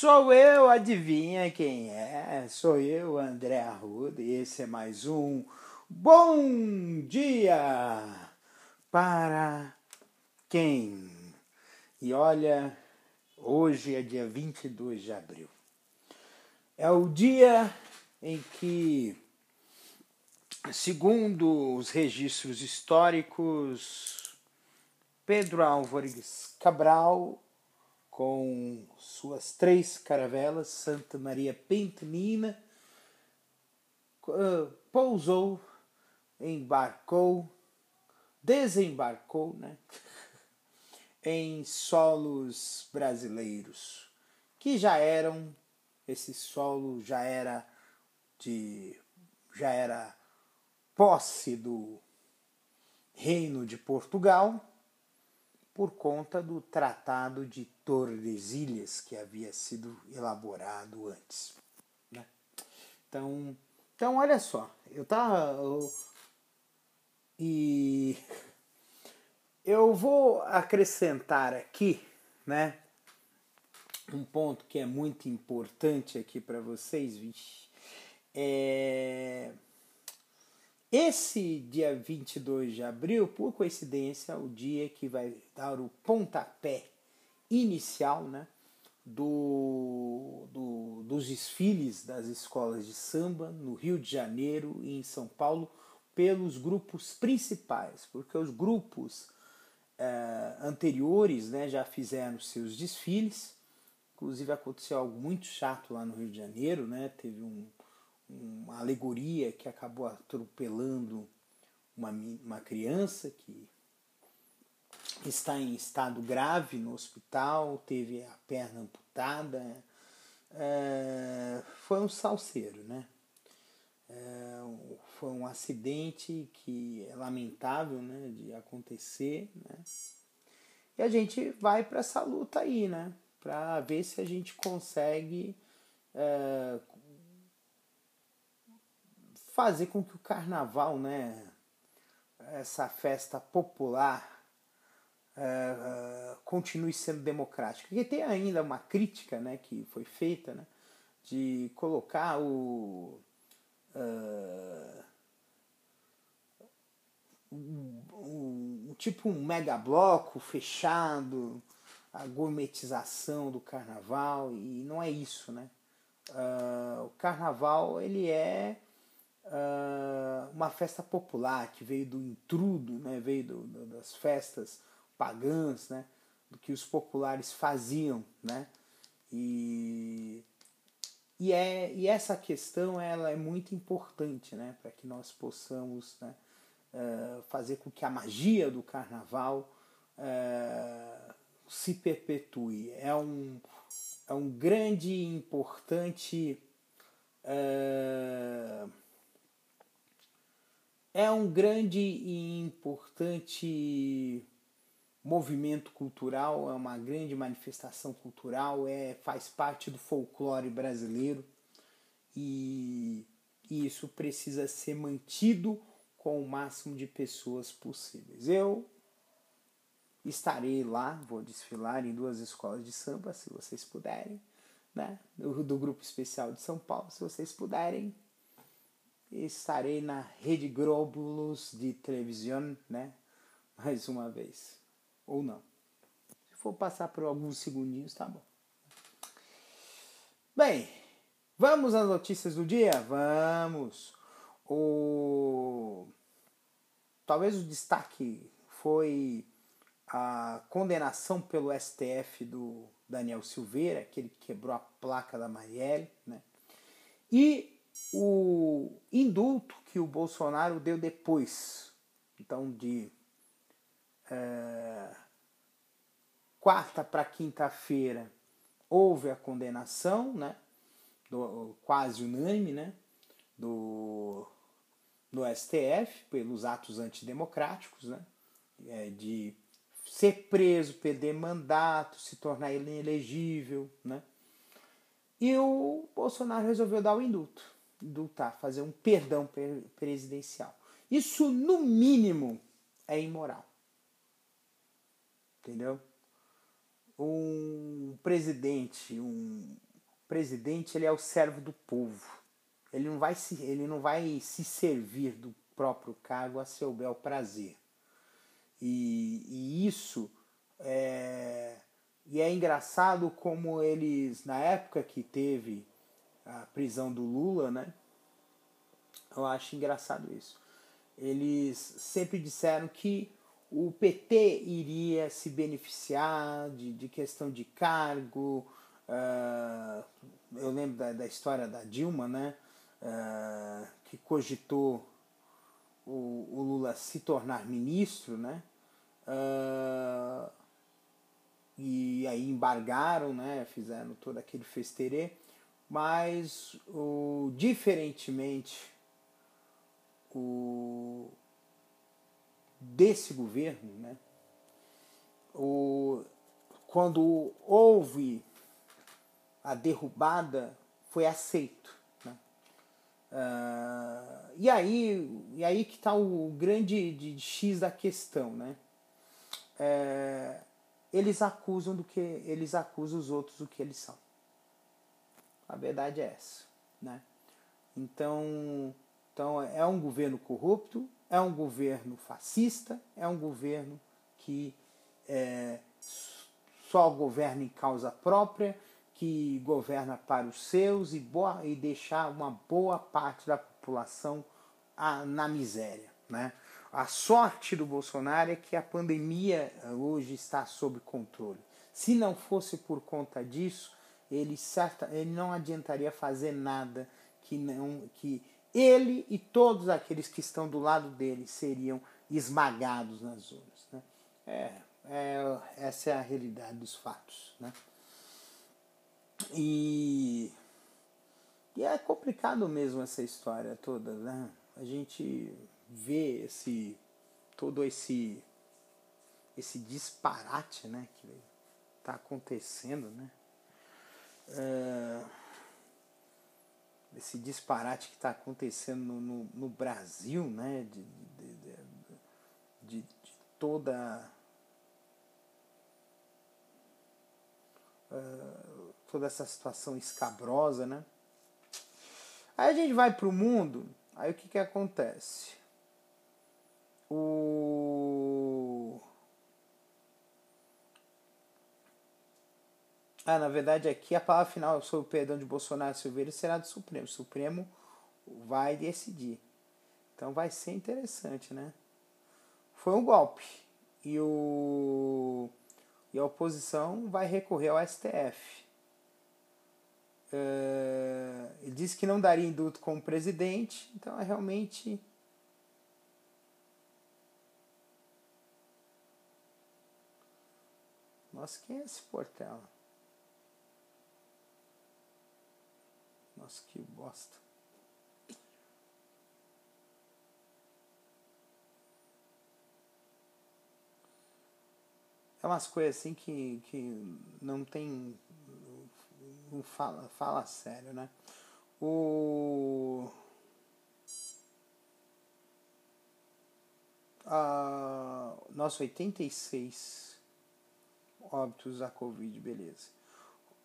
Sou eu, adivinha quem é? Sou eu, André Arruda, e esse é mais um Bom Dia para quem? E olha, hoje é dia 22 de abril. É o dia em que, segundo os registros históricos, Pedro Álvares Cabral com suas três caravelas, Santa Maria Pentenina, pousou, embarcou, desembarcou né, em solos brasileiros, que já eram, esse solo já era de já era posse do reino de Portugal por conta do Tratado de Tordesilhas que havia sido elaborado antes. Né? Então, então, olha só, eu tava. Eu, e eu vou acrescentar aqui, né? Um ponto que é muito importante aqui para vocês, é esse dia 22 de abril, por coincidência, é o dia que vai dar o pontapé inicial né, do, do, dos desfiles das escolas de samba no Rio de Janeiro e em São Paulo pelos grupos principais, porque os grupos eh, anteriores né, já fizeram seus desfiles, inclusive aconteceu algo muito chato lá no Rio de Janeiro, né, teve um uma alegoria que acabou atropelando uma, uma criança que está em estado grave no hospital, teve a perna amputada. É, foi um salseiro, né? É, foi um acidente que é lamentável né, de acontecer, né? E a gente vai para essa luta aí, né? Para ver se a gente consegue é, fazer com que o carnaval, né, essa festa popular, é, é, continue sendo democrática. Porque tem ainda uma crítica né, que foi feita né, de colocar o. Uh, um, um, tipo um mega bloco fechado, a gourmetização do carnaval, e não é isso, né? Uh, o carnaval ele é uh, uma festa popular que veio do intrudo, né, veio do, do, das festas pagãs, né, do que os populares faziam, né, e, e, é, e essa questão ela é muito importante, né, para que nós possamos, né, uh, fazer com que a magia do carnaval uh, se perpetue. É um, é um grande e importante uh, é um grande e importante movimento cultural, é uma grande manifestação cultural, é, faz parte do folclore brasileiro e, e isso precisa ser mantido com o máximo de pessoas possíveis. Eu estarei lá, vou desfilar em duas escolas de samba, se vocês puderem, né? do, do Grupo Especial de São Paulo, se vocês puderem, estarei na Rede Globulus de televisão, né? Mais uma vez. Ou não. Se for passar por alguns segundinhos, tá bom. Bem, vamos às notícias do dia? Vamos. O... Talvez o destaque foi a condenação pelo STF do Daniel Silveira, aquele que quebrou a placa da Marielle, né? E o indulto que o Bolsonaro deu depois, então de é, quarta para quinta-feira, houve a condenação, né, do, quase unânime, né, do, do STF pelos atos antidemocráticos, né, é, de ser preso, perder mandato, se tornar inelegível, né, e o Bolsonaro resolveu dar o indulto, indultar, fazer um perdão presidencial. Isso, no mínimo, é imoral. Entendeu? Um presidente, um presidente, ele é o servo do povo. Ele não vai se, ele não vai se servir do próprio cargo a seu bel prazer. E, e isso é, e é engraçado como eles, na época que teve a prisão do Lula, né? Eu acho engraçado isso. Eles sempre disseram que o PT iria se beneficiar de, de questão de cargo. Uh, eu lembro da, da, história da Dilma, né? Uh, que cogitou o, o, Lula se tornar ministro, né? Uh, e aí embargaram, né? Fizeram todo aquele festerê. Mas, o, diferentemente o, desse governo, né? O, quando houve a derrubada, foi aceito. Né? Uh, e, aí, e aí que está o grande de, de X da questão. Né? É, eles acusam do que eles acusam os outros do que eles são. A verdade é essa, né? Então, então é um governo corrupto, é um governo fascista, é um governo que é, só governa em causa própria, que governa para os seus e, boa, e deixar uma boa parte da população a, na miséria, né? A sorte do Bolsonaro é que a pandemia eh, hoje está sob controle. Se não fosse por conta disso, ele, certa, ele não adiantaria fazer nada que não que ele e todos aqueles que estão do lado dele seriam esmagados nas urnas. Né? É, é, essa é a realidade dos fatos. Né? E, e é complicado mesmo essa história toda. Né? A gente ver esse todo esse esse disparate né, que está acontecendo, né? Uh, esse disparate que está acontecendo no, no, no, Brasil, né? De, de, de, de toda uh, toda essa situação escabrosa, né? Aí a gente vai para o mundo, aí o que, que acontece? O. Ah, na verdade aqui a palavra final sobre o perdão de Bolsonaro e Silveira será do Supremo. O Supremo vai decidir. Então vai ser interessante, né? Foi um golpe. E, o... e a oposição vai recorrer ao STF. Uh, eh, ele disse que não daria indulto como presidente, então é realmente Nossa, quem é esse Portela? Nossa, que bosta. É umas coisas assim que, que não tem. Não fala, fala sério, né? O. A, nossa, 86 óbitos da Covid, beleza.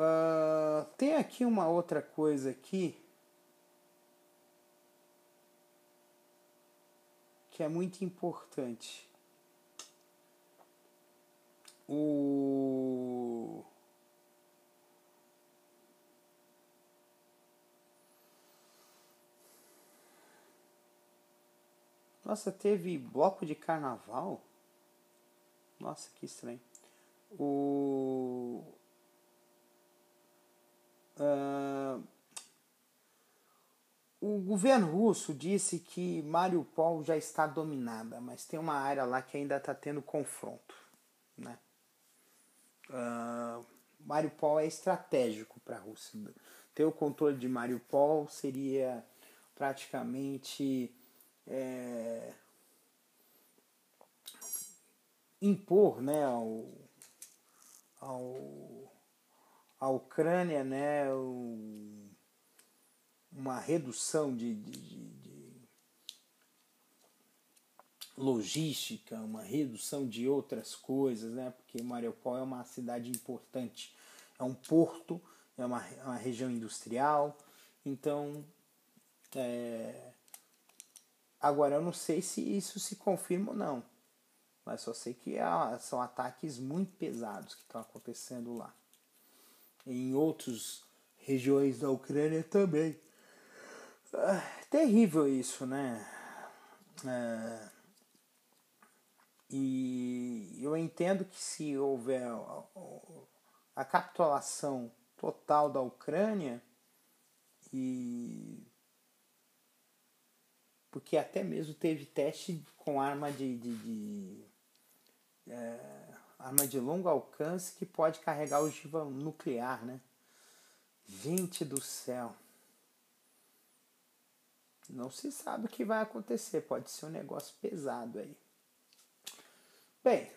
Uh, tem aqui uma outra coisa aqui que é muito importante. O Nossa, teve bloco de carnaval? Nossa, que estranho o uh, o governo russo disse que Mariupol já está dominada, mas tem uma área lá que ainda está tendo confronto, né? Uh, Mariupol é estratégico para a Rússia. Ter o controle de Mariupol seria praticamente é, impor né, ao, ao, à Ucrânia né, uma redução de, de, de logística, uma redução de outras coisas, né? porque Mariupol é uma cidade importante, é um porto, é uma, é uma região industrial, então é... agora eu não sei se isso se confirma ou não, mas só sei que são ataques muito pesados que estão acontecendo lá. Em outras regiões da Ucrânia também. Ah, terrível isso, né? É, e eu entendo que se houver a, capitulação total da Ucrânia e porque até mesmo teve teste com arma de, de, de é, arma de longo alcance que pode carregar ogiva nuclear, né? Gente do céu. Não se sabe o que vai acontecer, pode ser um negócio pesado aí. Bem,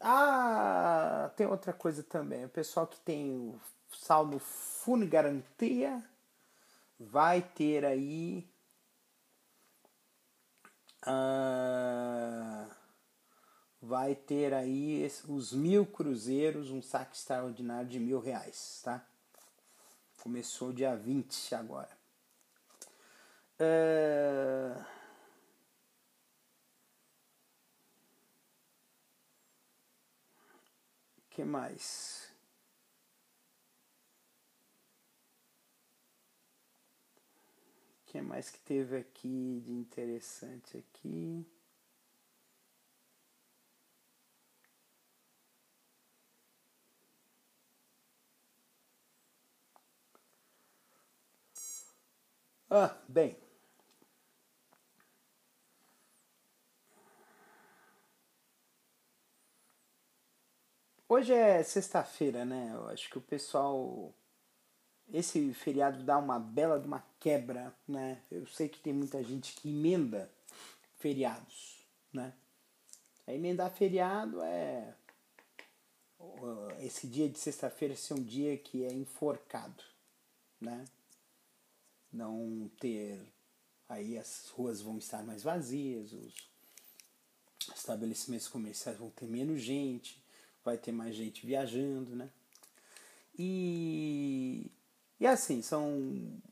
ah, tem outra coisa também. O pessoal que tem o saldo Fundo Garantia vai ter aí. Ah, vai ter aí os mil cruzeiros, um saque extraordinário de mil reais, tá? Começou dia 20 agora. Uh... que mais? que mais que teve aqui de interessante aqui? Ah, bem. Hoje é sexta-feira, né? Eu acho que o pessoal. Esse feriado dá uma bela de uma quebra, né? Eu sei que tem muita gente que emenda feriados, né? A emendar feriado é. Esse dia de sexta-feira ser um dia que é enforcado, né? Não ter. Aí as ruas vão estar mais vazias, os estabelecimentos comerciais vão ter menos gente vai ter mais gente viajando, né? E, e assim, são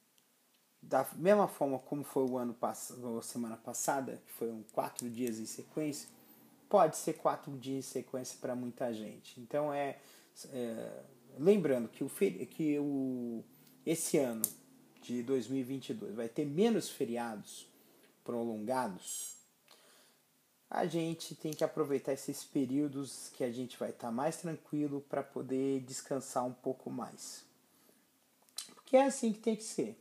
da mesma forma como foi o ano passado, a semana passada, que foram quatro dias em sequência, pode ser quatro dias em sequência para muita gente. Então é, é lembrando que o que o esse ano de 2022 vai ter menos feriados prolongados a gente tem que aproveitar esses períodos que a gente vai estar tá mais tranquilo para poder descansar um pouco mais. Porque é assim que tem que ser.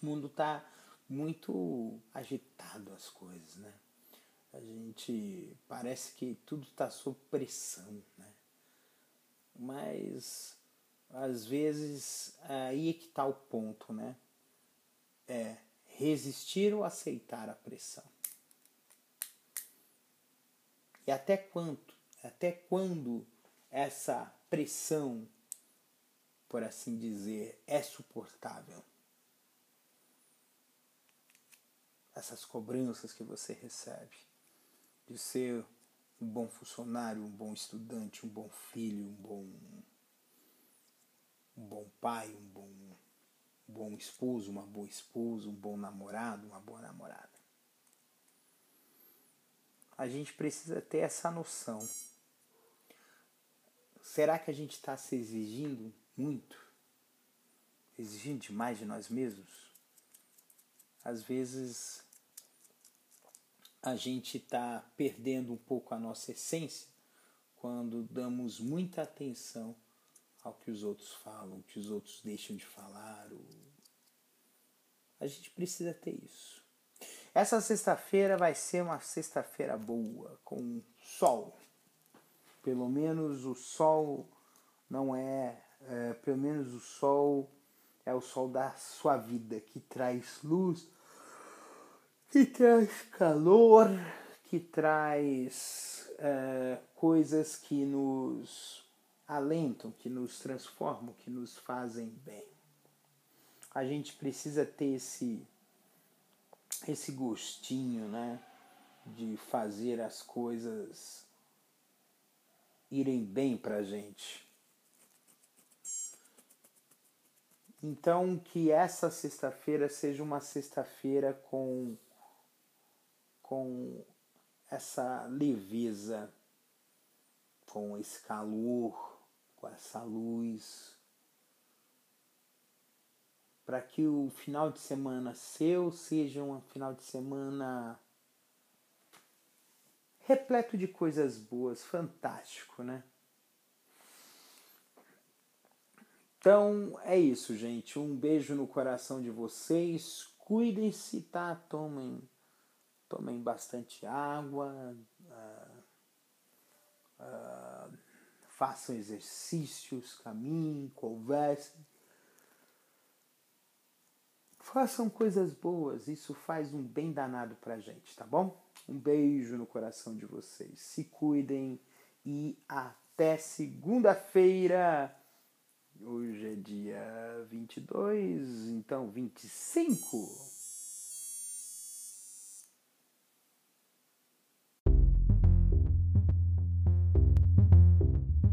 O mundo está muito agitado as coisas, né? A gente parece que tudo está sob pressão, né? Mas às vezes aí é que está o ponto, né? É resistir ou aceitar a pressão. E até quanto, até quando essa pressão, por assim dizer, é suportável? Essas cobranças que você recebe de ser um bom funcionário, um bom estudante, um bom filho, um bom um bom pai, um bom, um bom esposo, uma boa esposa, um bom namorado, uma boa namorada a gente precisa ter essa noção. Será que a gente está se exigindo muito? Exigindo demais de nós mesmos? Às vezes a gente está perdendo um pouco a nossa essência quando damos muita atenção ao que os outros falam, o que os outros deixam de falar. A gente precisa ter isso. Essa sexta-feira vai ser uma sexta-feira boa, com sol. Pelo menos o sol não é, é, pelo menos o sol é o sol da sua vida, que traz luz, que traz calor, que traz é, coisas que nos alentam, que nos transformam, que nos fazem bem. A gente precisa ter esse, esse gostinho, né? De fazer as coisas irem bem pra gente. Então, que essa sexta-feira seja uma sexta-feira com, com essa leveza, com esse calor, com essa luz, para que o final de semana seu seja um final de semana repleto de coisas boas, fantástico, né? Então é isso, gente. Um beijo no coração de vocês. Cuidem-se, tá? Tomem, tomem bastante água. Uh, façam exercícios, caminhem, conversem. Façam coisas boas, isso faz um bem danado pra gente, tá bom? Um beijo no coração de vocês. Se cuidem e até segunda-feira. Hoje é dia 22, então 25.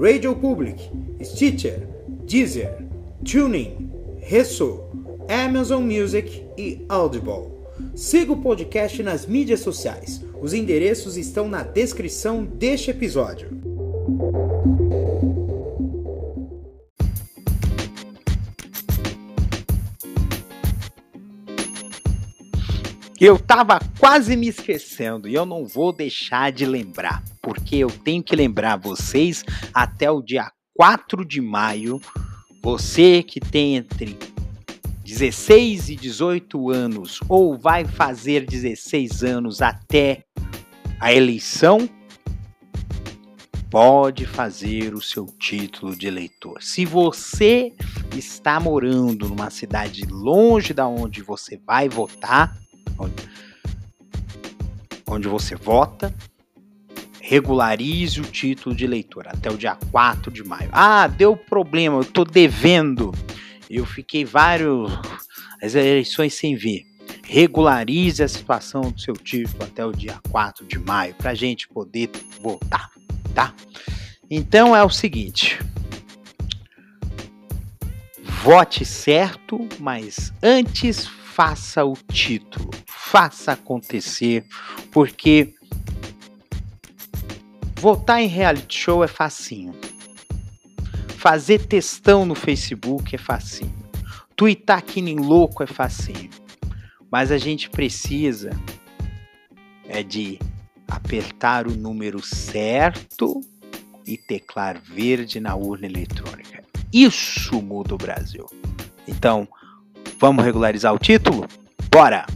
Radio Public, Stitcher, Deezer, Tuning, Resso, Amazon Music e Audible. Siga o podcast nas mídias sociais. Os endereços estão na descrição deste episódio. Eu tava quase me esquecendo e eu não vou deixar de lembrar, porque eu tenho que lembrar vocês até o dia 4 de maio, você que tem entre 16 e 18 anos ou vai fazer 16 anos até a eleição, pode fazer o seu título de eleitor. Se você está morando numa cidade longe da onde você vai votar, onde, você vota, regularize o título de eleitor até o dia 4 de maio. Ah, deu problema, eu estou devendo. Eu fiquei vários as eleições sem ver. Regularize a situação do seu título até o dia 4 de maio para a gente poder votar, tá? Então é o seguinte: vote certo, mas antes faça o título, faça acontecer, porque votar em reality show é facinho. Fazer textão no Facebook é facinho. Twittar que nem louco é facinho. Mas a gente precisa é de apertar o número certo e teclar verde na urna eletrônica. Isso muda o Brasil. Então, Vamos regularizar o título? Bora!